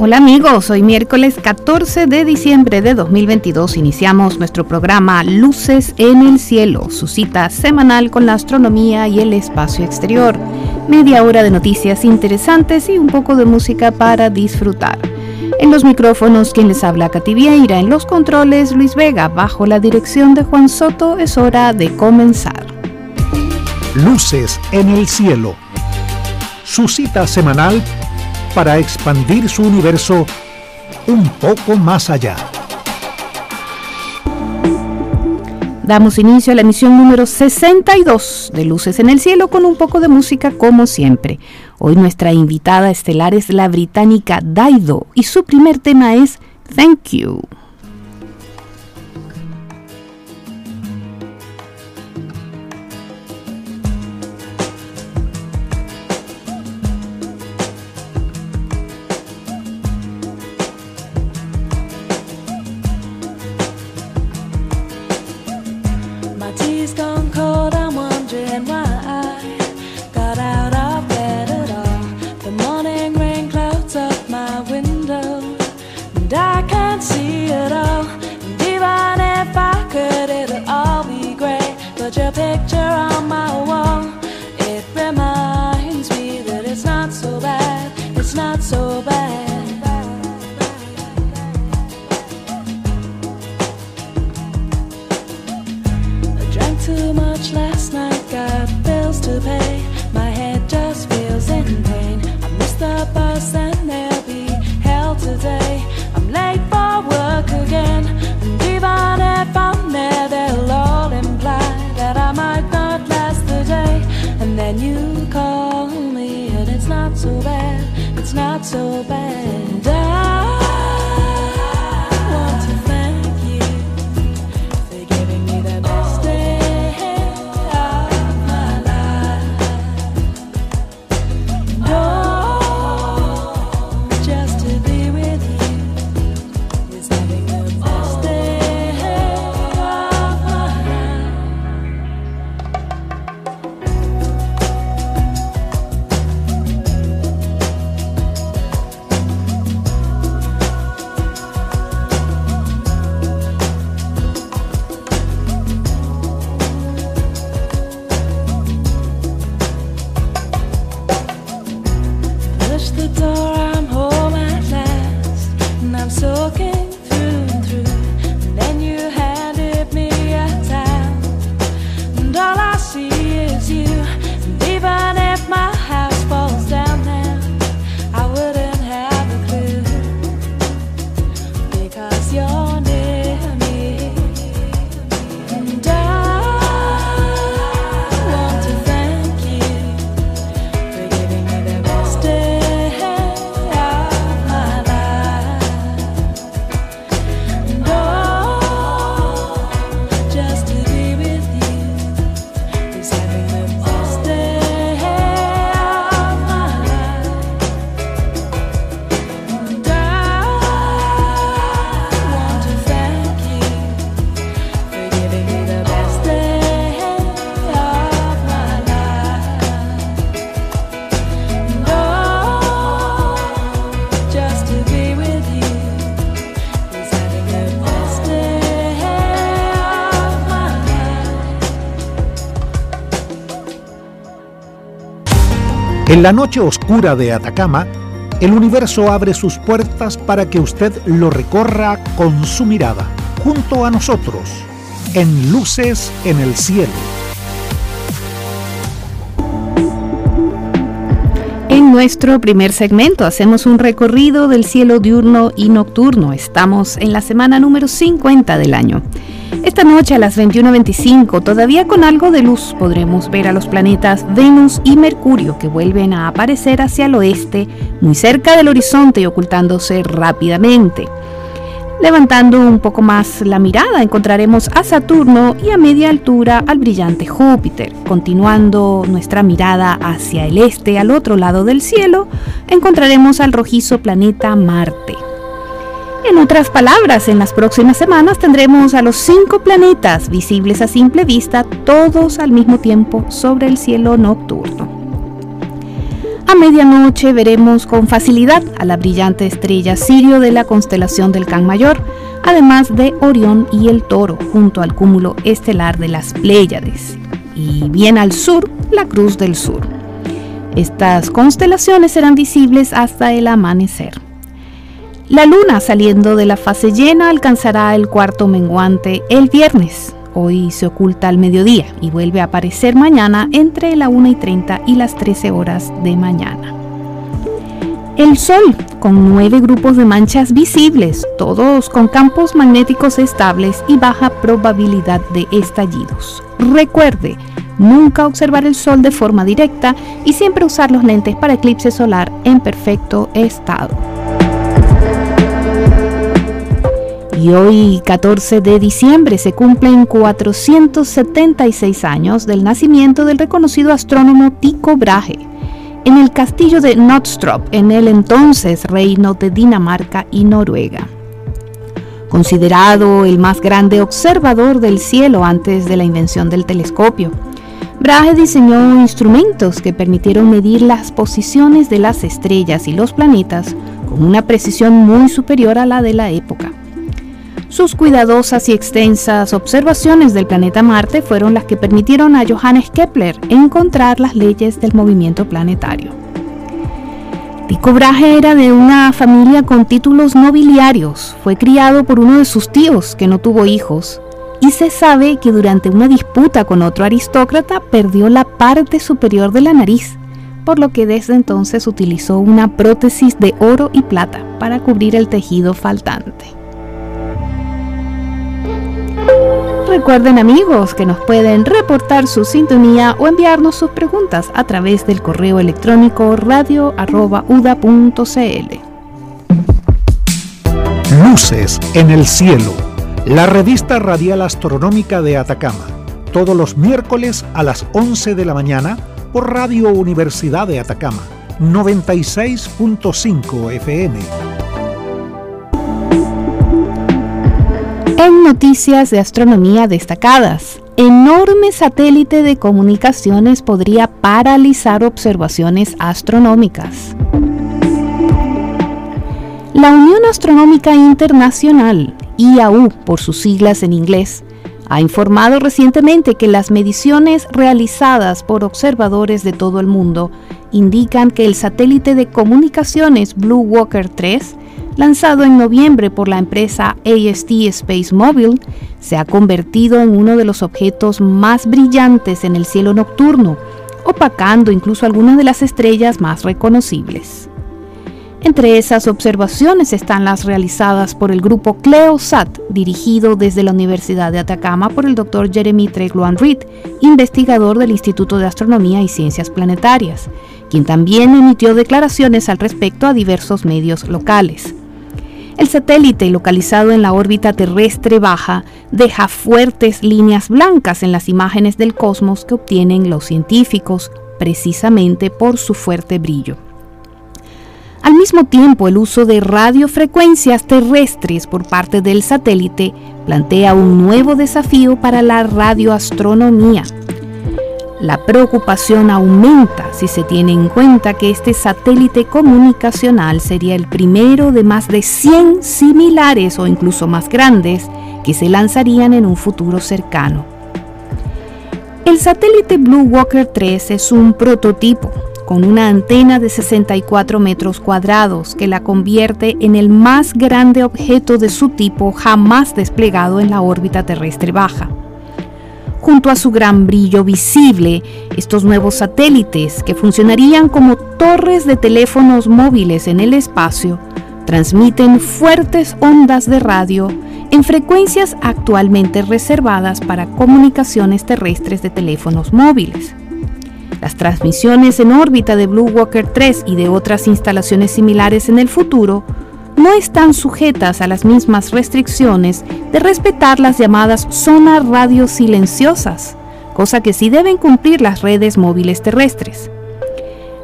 Hola amigos, hoy miércoles 14 de diciembre de 2022 iniciamos nuestro programa Luces en el Cielo, su cita semanal con la astronomía y el espacio exterior. Media hora de noticias interesantes y un poco de música para disfrutar. En los micrófonos quien les habla Katy Vieira, en los controles Luis Vega, bajo la dirección de Juan Soto, es hora de comenzar. Luces en el Cielo, su cita semanal para expandir su universo un poco más allá. Damos inicio a la emisión número 62 de Luces en el Cielo con un poco de música como siempre. Hoy nuestra invitada estelar es la británica Daido y su primer tema es Thank You. En la noche oscura de Atacama, el universo abre sus puertas para que usted lo recorra con su mirada, junto a nosotros, en Luces en el Cielo. Nuestro primer segmento hacemos un recorrido del cielo diurno y nocturno. Estamos en la semana número 50 del año. Esta noche a las 21.25, todavía con algo de luz, podremos ver a los planetas Venus y Mercurio que vuelven a aparecer hacia el oeste, muy cerca del horizonte y ocultándose rápidamente. Levantando un poco más la mirada encontraremos a Saturno y a media altura al brillante Júpiter. Continuando nuestra mirada hacia el este, al otro lado del cielo, encontraremos al rojizo planeta Marte. En otras palabras, en las próximas semanas tendremos a los cinco planetas visibles a simple vista, todos al mismo tiempo sobre el cielo nocturno. A medianoche veremos con facilidad a la brillante estrella Sirio de la constelación del Can Mayor, además de Orión y el Toro, junto al cúmulo estelar de las Pléyades, y bien al sur, la Cruz del Sur. Estas constelaciones serán visibles hasta el amanecer. La luna saliendo de la fase llena alcanzará el cuarto menguante el viernes, Hoy se oculta al mediodía y vuelve a aparecer mañana entre la 1 y 30 y las 13 horas de mañana. El Sol, con nueve grupos de manchas visibles, todos con campos magnéticos estables y baja probabilidad de estallidos. Recuerde, nunca observar el Sol de forma directa y siempre usar los lentes para eclipse solar en perfecto estado. Y hoy, 14 de diciembre, se cumplen 476 años del nacimiento del reconocido astrónomo Tycho Brahe en el castillo de Notstrop, en el entonces reino de Dinamarca y Noruega. Considerado el más grande observador del cielo antes de la invención del telescopio, Brahe diseñó instrumentos que permitieron medir las posiciones de las estrellas y los planetas con una precisión muy superior a la de la época. Sus cuidadosas y extensas observaciones del planeta Marte fueron las que permitieron a Johannes Kepler encontrar las leyes del movimiento planetario. Tycho Brahe era de una familia con títulos nobiliarios. Fue criado por uno de sus tíos que no tuvo hijos y se sabe que durante una disputa con otro aristócrata perdió la parte superior de la nariz, por lo que desde entonces utilizó una prótesis de oro y plata para cubrir el tejido faltante. Recuerden amigos que nos pueden reportar su sintonía o enviarnos sus preguntas a través del correo electrónico radio.uda.cl. Luces en el cielo, la revista radial astronómica de Atacama, todos los miércoles a las 11 de la mañana por Radio Universidad de Atacama, 96.5 FM. En noticias de astronomía destacadas, enorme satélite de comunicaciones podría paralizar observaciones astronómicas. La Unión Astronómica Internacional, IAU por sus siglas en inglés, ha informado recientemente que las mediciones realizadas por observadores de todo el mundo indican que el satélite de comunicaciones Blue Walker 3 lanzado en noviembre por la empresa AST Space Mobile, se ha convertido en uno de los objetos más brillantes en el cielo nocturno, opacando incluso algunas de las estrellas más reconocibles. Entre esas observaciones están las realizadas por el grupo CleoSat, dirigido desde la Universidad de Atacama por el Dr. Jeremy Tregloan Reed, investigador del Instituto de Astronomía y Ciencias Planetarias, quien también emitió declaraciones al respecto a diversos medios locales. El satélite, localizado en la órbita terrestre baja, deja fuertes líneas blancas en las imágenes del cosmos que obtienen los científicos, precisamente por su fuerte brillo. Al mismo tiempo, el uso de radiofrecuencias terrestres por parte del satélite plantea un nuevo desafío para la radioastronomía, la preocupación aumenta si se tiene en cuenta que este satélite comunicacional sería el primero de más de 100 similares o incluso más grandes que se lanzarían en un futuro cercano. El satélite Blue Walker 3 es un prototipo con una antena de 64 metros cuadrados que la convierte en el más grande objeto de su tipo jamás desplegado en la órbita terrestre baja. Junto a su gran brillo visible, estos nuevos satélites, que funcionarían como torres de teléfonos móviles en el espacio, transmiten fuertes ondas de radio en frecuencias actualmente reservadas para comunicaciones terrestres de teléfonos móviles. Las transmisiones en órbita de Blue Walker 3 y de otras instalaciones similares en el futuro no están sujetas a las mismas restricciones de respetar las llamadas zonas radio silenciosas, cosa que sí deben cumplir las redes móviles terrestres.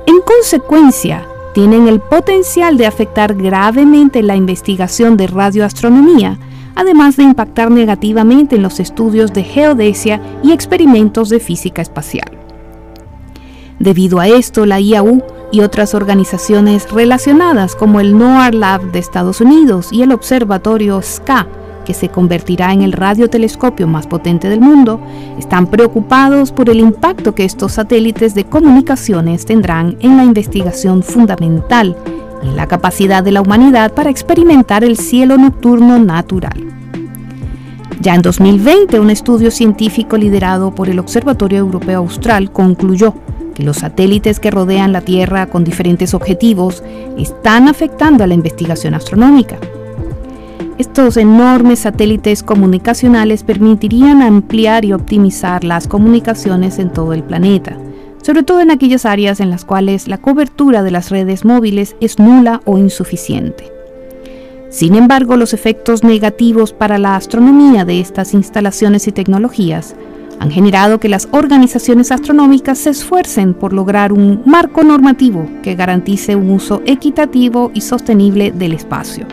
En consecuencia, tienen el potencial de afectar gravemente la investigación de radioastronomía, además de impactar negativamente en los estudios de geodesia y experimentos de física espacial. Debido a esto, la IAU y otras organizaciones relacionadas como el NOAR Lab de Estados Unidos y el Observatorio SCA, que se convertirá en el radiotelescopio más potente del mundo, están preocupados por el impacto que estos satélites de comunicaciones tendrán en la investigación fundamental y en la capacidad de la humanidad para experimentar el cielo nocturno natural. Ya en 2020, un estudio científico liderado por el Observatorio Europeo Austral concluyó que los satélites que rodean la Tierra con diferentes objetivos están afectando a la investigación astronómica. Estos enormes satélites comunicacionales permitirían ampliar y optimizar las comunicaciones en todo el planeta, sobre todo en aquellas áreas en las cuales la cobertura de las redes móviles es nula o insuficiente. Sin embargo, los efectos negativos para la astronomía de estas instalaciones y tecnologías han generado que las organizaciones astronómicas se esfuercen por lograr un marco normativo que garantice un uso equitativo y sostenible del espacio.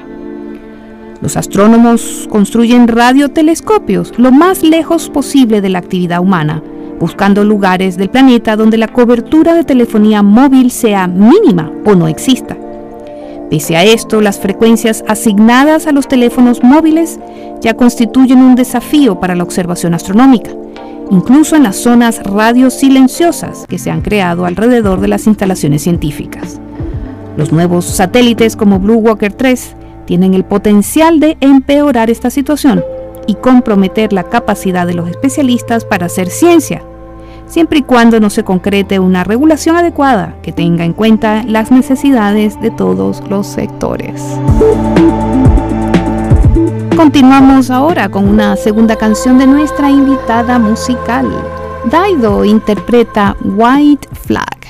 Los astrónomos construyen radiotelescopios lo más lejos posible de la actividad humana, buscando lugares del planeta donde la cobertura de telefonía móvil sea mínima o no exista. Pese a esto, las frecuencias asignadas a los teléfonos móviles ya constituyen un desafío para la observación astronómica incluso en las zonas radiosilenciosas que se han creado alrededor de las instalaciones científicas. Los nuevos satélites como Blue Walker 3 tienen el potencial de empeorar esta situación y comprometer la capacidad de los especialistas para hacer ciencia, siempre y cuando no se concrete una regulación adecuada que tenga en cuenta las necesidades de todos los sectores. Continuamos ahora con una segunda canción de nuestra invitada musical. Daido interpreta White Flag.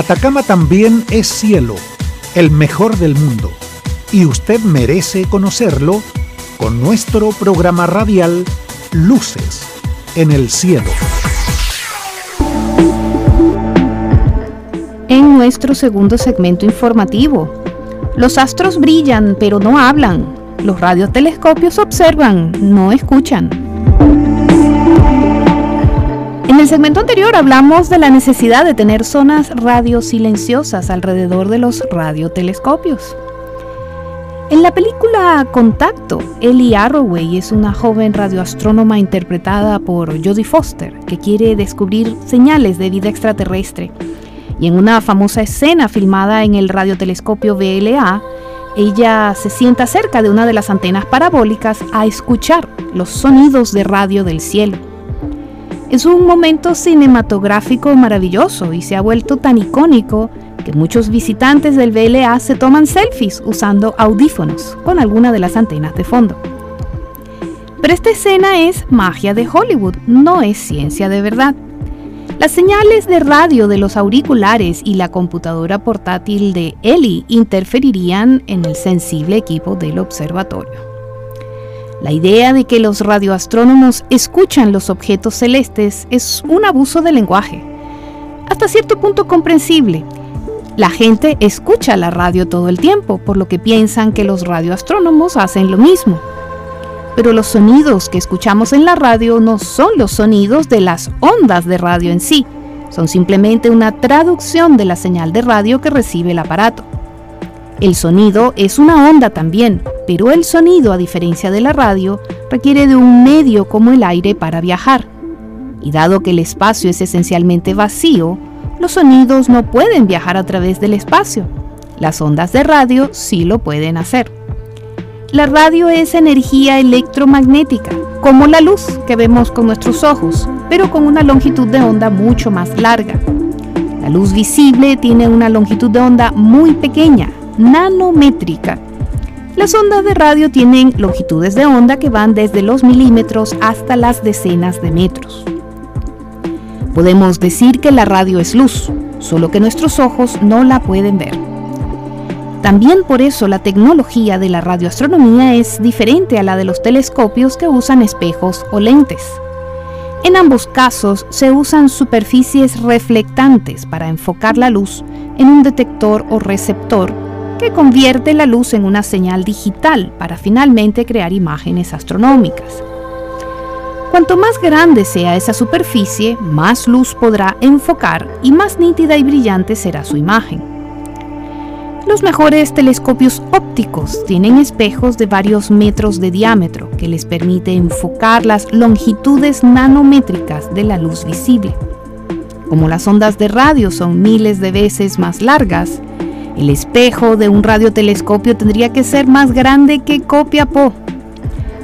Atacama también es cielo, el mejor del mundo, y usted merece conocerlo con nuestro programa radial Luces en el cielo. En nuestro segundo segmento informativo, los astros brillan pero no hablan, los radiotelescopios observan, no escuchan. En el segmento anterior hablamos de la necesidad de tener zonas radio silenciosas alrededor de los radiotelescopios. En la película Contacto, Ellie Arroway es una joven radioastrónoma interpretada por Jodie Foster que quiere descubrir señales de vida extraterrestre. Y en una famosa escena filmada en el radiotelescopio VLA, ella se sienta cerca de una de las antenas parabólicas a escuchar los sonidos de radio del cielo. Es un momento cinematográfico maravilloso y se ha vuelto tan icónico que muchos visitantes del VLA se toman selfies usando audífonos con alguna de las antenas de fondo. Pero esta escena es magia de Hollywood, no es ciencia de verdad. Las señales de radio de los auriculares y la computadora portátil de Ellie interferirían en el sensible equipo del observatorio. La idea de que los radioastrónomos escuchan los objetos celestes es un abuso de lenguaje, hasta cierto punto comprensible, la gente escucha la radio todo el tiempo, por lo que piensan que los radioastrónomos hacen lo mismo. Pero los sonidos que escuchamos en la radio no son los sonidos de las ondas de radio en sí, son simplemente una traducción de la señal de radio que recibe el aparato. El sonido es una onda también, pero el sonido, a diferencia de la radio, requiere de un medio como el aire para viajar. Y dado que el espacio es esencialmente vacío, los sonidos no pueden viajar a través del espacio. Las ondas de radio sí lo pueden hacer. La radio es energía electromagnética, como la luz que vemos con nuestros ojos, pero con una longitud de onda mucho más larga. La luz visible tiene una longitud de onda muy pequeña, nanométrica. Las ondas de radio tienen longitudes de onda que van desde los milímetros hasta las decenas de metros. Podemos decir que la radio es luz, solo que nuestros ojos no la pueden ver. También por eso la tecnología de la radioastronomía es diferente a la de los telescopios que usan espejos o lentes. En ambos casos se usan superficies reflectantes para enfocar la luz en un detector o receptor que convierte la luz en una señal digital para finalmente crear imágenes astronómicas. Cuanto más grande sea esa superficie, más luz podrá enfocar y más nítida y brillante será su imagen. Los mejores telescopios ópticos tienen espejos de varios metros de diámetro que les permite enfocar las longitudes nanométricas de la luz visible. Como las ondas de radio son miles de veces más largas, el espejo de un radiotelescopio tendría que ser más grande que Copiapó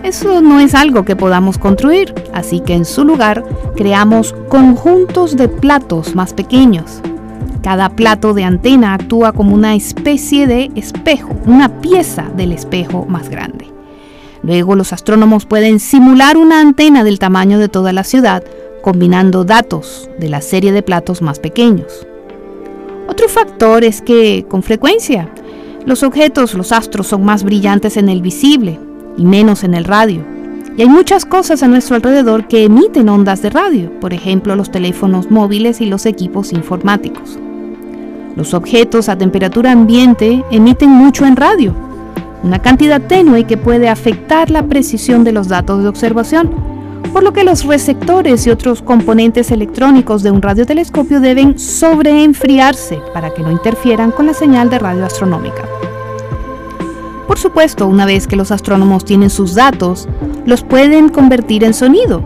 eso no es algo que podamos construir, así que en su lugar creamos conjuntos de platos más pequeños. Cada plato de antena actúa como una especie de espejo, una pieza del espejo más grande. Luego los astrónomos pueden simular una antena del tamaño de toda la ciudad, combinando datos de la serie de platos más pequeños. Otro factor es que, con frecuencia, los objetos, los astros, son más brillantes en el visible, y menos en el radio. Y hay muchas cosas a nuestro alrededor que emiten ondas de radio, por ejemplo los teléfonos móviles y los equipos informáticos. Los objetos a temperatura ambiente emiten mucho en radio, una cantidad tenue que puede afectar la precisión de los datos de observación, por lo que los receptores y otros componentes electrónicos de un radiotelescopio deben sobreenfriarse para que no interfieran con la señal de radio astronómica. Por supuesto, una vez que los astrónomos tienen sus datos, los pueden convertir en sonido.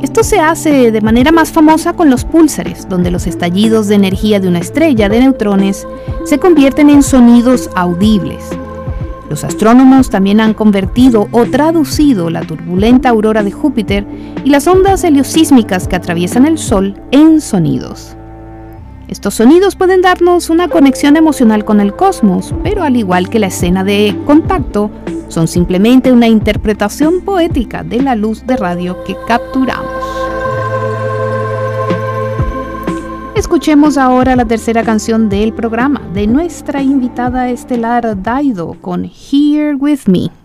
Esto se hace de manera más famosa con los púlsares, donde los estallidos de energía de una estrella de neutrones se convierten en sonidos audibles. Los astrónomos también han convertido o traducido la turbulenta aurora de Júpiter y las ondas heliosísmicas que atraviesan el Sol en sonidos. Estos sonidos pueden darnos una conexión emocional con el cosmos, pero al igual que la escena de contacto, son simplemente una interpretación poética de la luz de radio que capturamos. Escuchemos ahora la tercera canción del programa de nuestra invitada estelar Daido con Here With Me.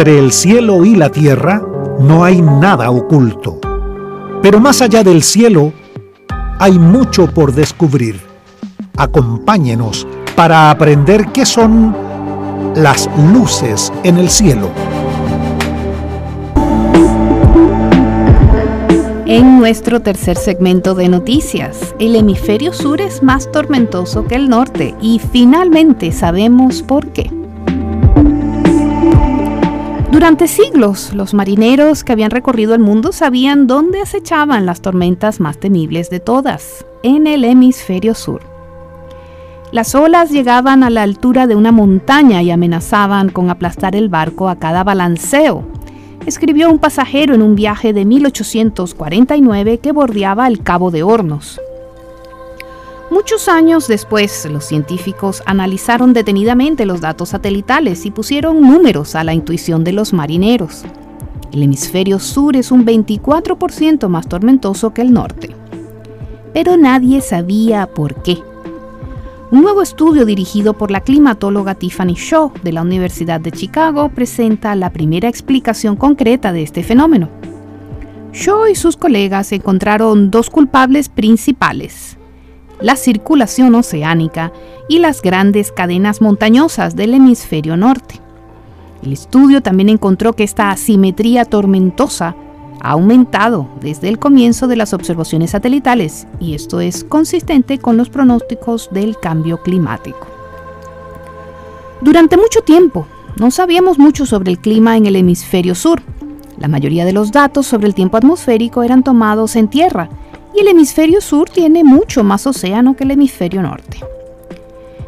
Entre el cielo y la tierra no hay nada oculto. Pero más allá del cielo hay mucho por descubrir. Acompáñenos para aprender qué son las luces en el cielo. En nuestro tercer segmento de noticias, el hemisferio sur es más tormentoso que el norte y finalmente sabemos por qué. Durante siglos, los marineros que habían recorrido el mundo sabían dónde acechaban las tormentas más temibles de todas, en el hemisferio sur. Las olas llegaban a la altura de una montaña y amenazaban con aplastar el barco a cada balanceo, escribió un pasajero en un viaje de 1849 que bordeaba el Cabo de Hornos. Muchos años después, los científicos analizaron detenidamente los datos satelitales y pusieron números a la intuición de los marineros. El hemisferio sur es un 24% más tormentoso que el norte. Pero nadie sabía por qué. Un nuevo estudio dirigido por la climatóloga Tiffany Shaw de la Universidad de Chicago presenta la primera explicación concreta de este fenómeno. Shaw y sus colegas encontraron dos culpables principales, la circulación oceánica y las grandes cadenas montañosas del hemisferio norte. El estudio también encontró que esta asimetría tormentosa ha aumentado desde el comienzo de las observaciones satelitales y esto es consistente con los pronósticos del cambio climático. Durante mucho tiempo no sabíamos mucho sobre el clima en el hemisferio sur. La mayoría de los datos sobre el tiempo atmosférico eran tomados en tierra y el hemisferio sur tiene mucho más océano que el hemisferio norte.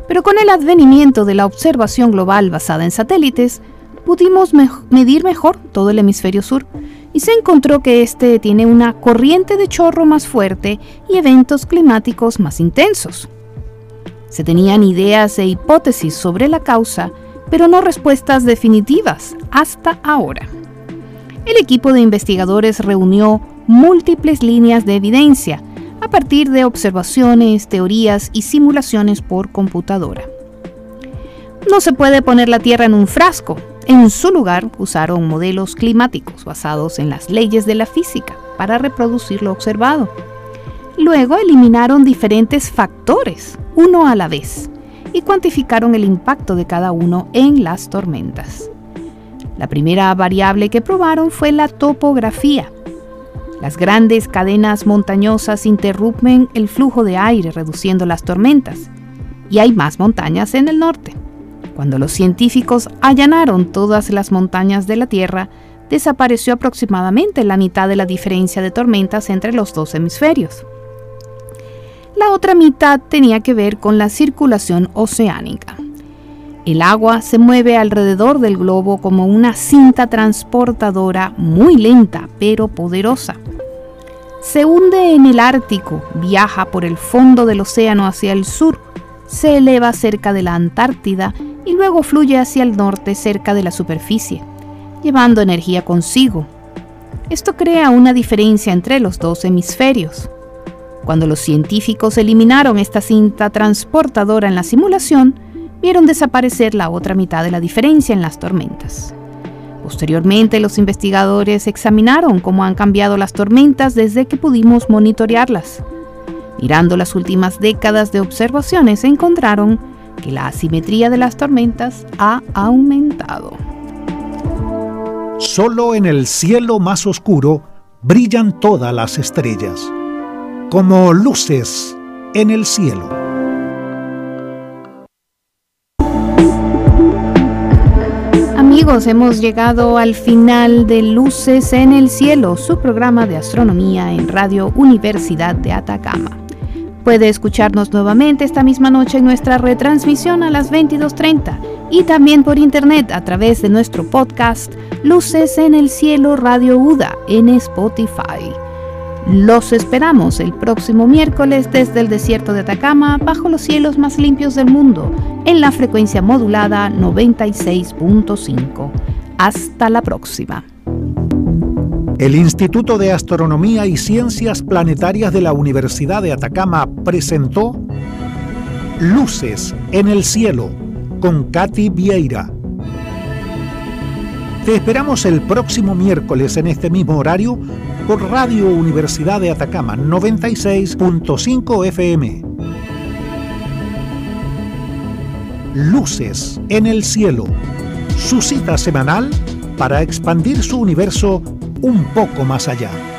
Pero con el advenimiento de la observación global basada en satélites, pudimos me medir mejor todo el hemisferio sur y se encontró que este tiene una corriente de chorro más fuerte y eventos climáticos más intensos. Se tenían ideas e hipótesis sobre la causa, pero no respuestas definitivas hasta ahora. El equipo de investigadores reunió múltiples líneas de evidencia a partir de observaciones, teorías y simulaciones por computadora. No se puede poner la Tierra en un frasco, en su lugar, usaron modelos climáticos basados en las leyes de la física para reproducir lo observado. Luego eliminaron diferentes factores, uno a la vez, y cuantificaron el impacto de cada uno en las tormentas. La primera variable que probaron fue la topografía. Las grandes cadenas montañosas interrumpen el flujo de aire reduciendo las tormentas, y hay más montañas en el norte. Cuando los científicos allanaron todas las montañas de la Tierra, desapareció aproximadamente la mitad de la diferencia de tormentas entre los dos hemisferios. La otra mitad tenía que ver con la circulación oceánica. El agua se mueve alrededor del globo como una cinta transportadora muy lenta pero poderosa. Se hunde en el Ártico, viaja por el fondo del océano hacia el sur, se eleva cerca de la Antártida y luego fluye hacia el norte cerca de la superficie, llevando energía consigo. Esto crea una diferencia entre los dos hemisferios. Cuando los científicos eliminaron esta cinta transportadora en la simulación, vieron desaparecer la otra mitad de la diferencia en las tormentas. Posteriormente, los investigadores examinaron cómo han cambiado las tormentas desde que pudimos monitorearlas. Mirando las últimas décadas de observaciones, encontraron que la asimetría de las tormentas ha aumentado. Solo en el cielo más oscuro brillan todas las estrellas, como luces en el cielo. Hemos llegado al final de Luces en el Cielo, su programa de astronomía en Radio Universidad de Atacama. Puede escucharnos nuevamente esta misma noche en nuestra retransmisión a las 22.30 y también por internet a través de nuestro podcast Luces en el Cielo Radio UDA en Spotify. Los esperamos el próximo miércoles desde el desierto de Atacama bajo los cielos más limpios del mundo en la frecuencia modulada 96.5. Hasta la próxima. El Instituto de Astronomía y Ciencias Planetarias de la Universidad de Atacama presentó Luces en el Cielo con Katy Vieira. Te esperamos el próximo miércoles en este mismo horario por Radio Universidad de Atacama 96.5 FM. Luces en el Cielo, su cita semanal para expandir su universo un poco más allá.